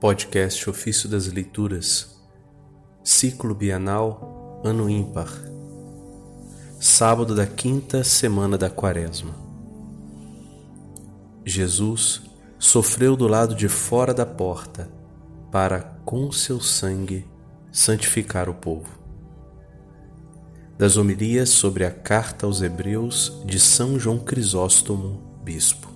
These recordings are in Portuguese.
Podcast Ofício das Leituras, Ciclo Bienal, Ano Ímpar, Sábado da quinta semana da Quaresma. Jesus sofreu do lado de fora da porta para, com seu sangue, santificar o povo. Das homilias sobre a Carta aos Hebreus de São João Crisóstomo, Bispo.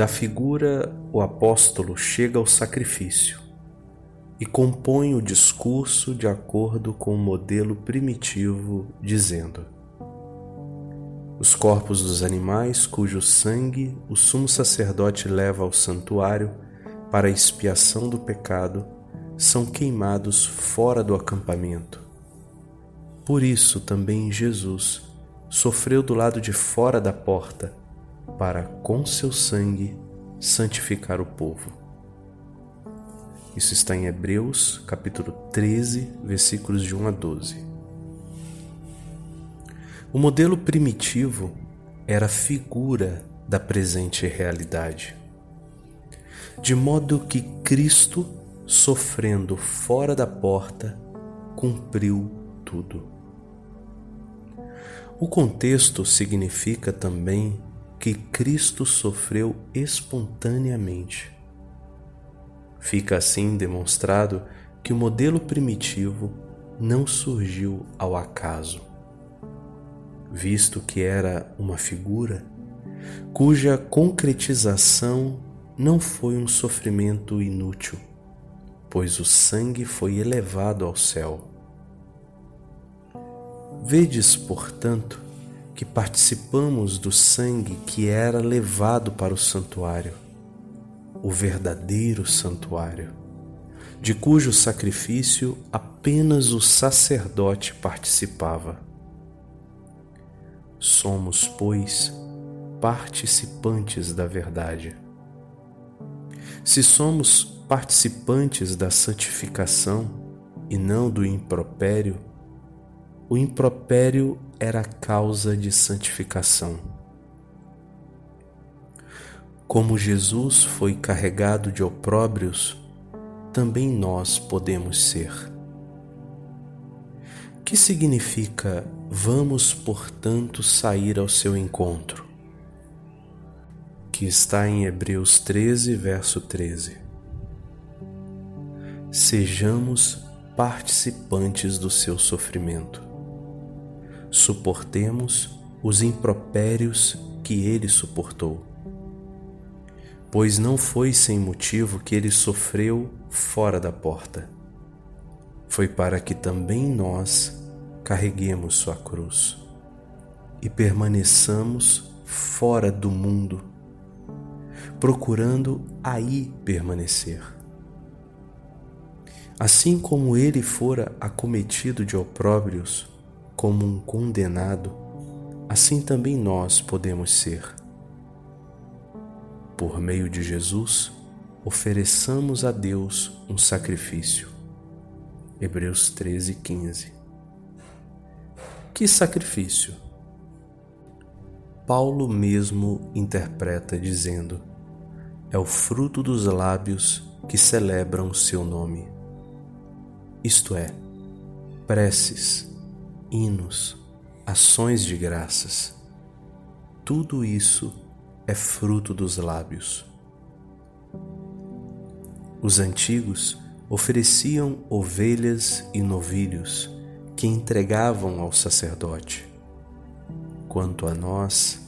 Da figura, o apóstolo chega ao sacrifício e compõe o discurso de acordo com o modelo primitivo, dizendo: Os corpos dos animais cujo sangue o sumo sacerdote leva ao santuário para a expiação do pecado são queimados fora do acampamento. Por isso também Jesus sofreu do lado de fora da porta para com seu sangue santificar o povo. Isso está em Hebreus, capítulo 13, versículos de 1 a 12. O modelo primitivo era a figura da presente realidade, de modo que Cristo, sofrendo fora da porta, cumpriu tudo. O contexto significa também que Cristo sofreu espontaneamente. Fica assim demonstrado que o modelo primitivo não surgiu ao acaso, visto que era uma figura cuja concretização não foi um sofrimento inútil, pois o sangue foi elevado ao céu. Vedes, portanto, que participamos do sangue que era levado para o santuário, o verdadeiro santuário, de cujo sacrifício apenas o sacerdote participava. Somos, pois, participantes da verdade. Se somos participantes da santificação e não do impropério, o impropério era causa de santificação. Como Jesus foi carregado de opróbrios, também nós podemos ser. Que significa vamos, portanto, sair ao seu encontro? Que está em Hebreus 13, verso 13. Sejamos participantes do seu sofrimento suportemos os impropérios que ele suportou. Pois não foi sem motivo que ele sofreu fora da porta. Foi para que também nós carreguemos sua cruz e permaneçamos fora do mundo, procurando aí permanecer. Assim como ele fora acometido de opróbrios, como um condenado, assim também nós podemos ser. Por meio de Jesus, ofereçamos a Deus um sacrifício. Hebreus 13, 15. Que sacrifício? Paulo mesmo interpreta dizendo: é o fruto dos lábios que celebram o seu nome. Isto é, preces hinos, ações de graças. Tudo isso é fruto dos lábios. Os antigos ofereciam ovelhas e novilhos que entregavam ao sacerdote. Quanto a nós,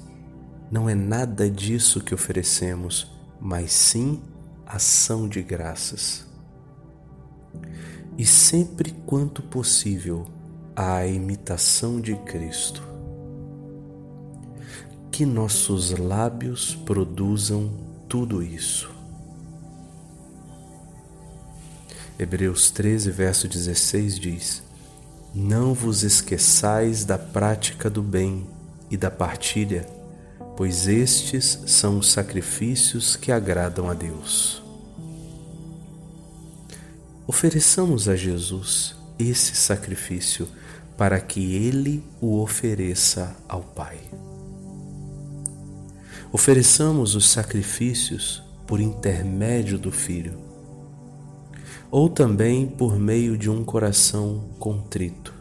não é nada disso que oferecemos, mas sim ação de graças. E sempre quanto possível, à imitação de Cristo. Que nossos lábios produzam tudo isso. Hebreus 13, verso 16 diz: Não vos esqueçais da prática do bem e da partilha, pois estes são os sacrifícios que agradam a Deus. Ofereçamos a Jesus esse sacrifício para que ele o ofereça ao Pai. ofereçamos os sacrifícios por intermédio do Filho, ou também por meio de um coração contrito.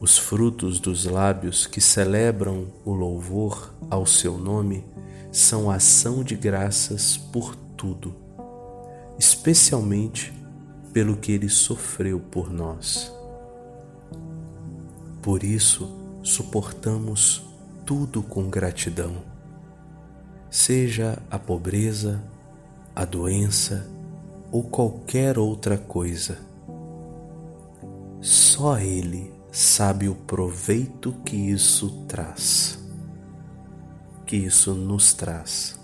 Os frutos dos lábios que celebram o louvor ao seu nome são ação de graças por tudo, especialmente pelo que ele sofreu por nós. Por isso, suportamos tudo com gratidão, seja a pobreza, a doença ou qualquer outra coisa. Só Ele sabe o proveito que isso traz, que isso nos traz.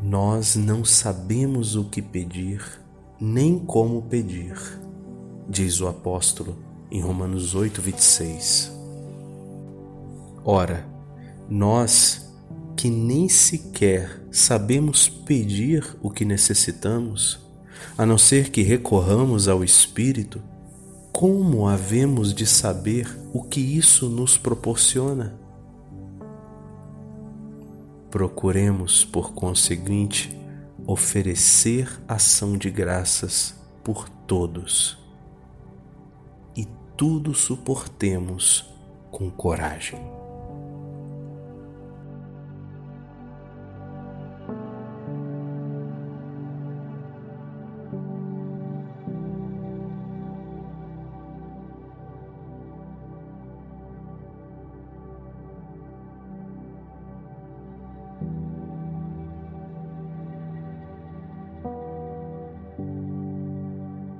Nós não sabemos o que pedir, nem como pedir, diz o apóstolo em Romanos 8, 26. Ora, nós que nem sequer sabemos pedir o que necessitamos, a não ser que recorramos ao Espírito, como havemos de saber o que isso nos proporciona? Procuremos, por conseguinte, oferecer ação de graças por todos tudo suportemos com coragem.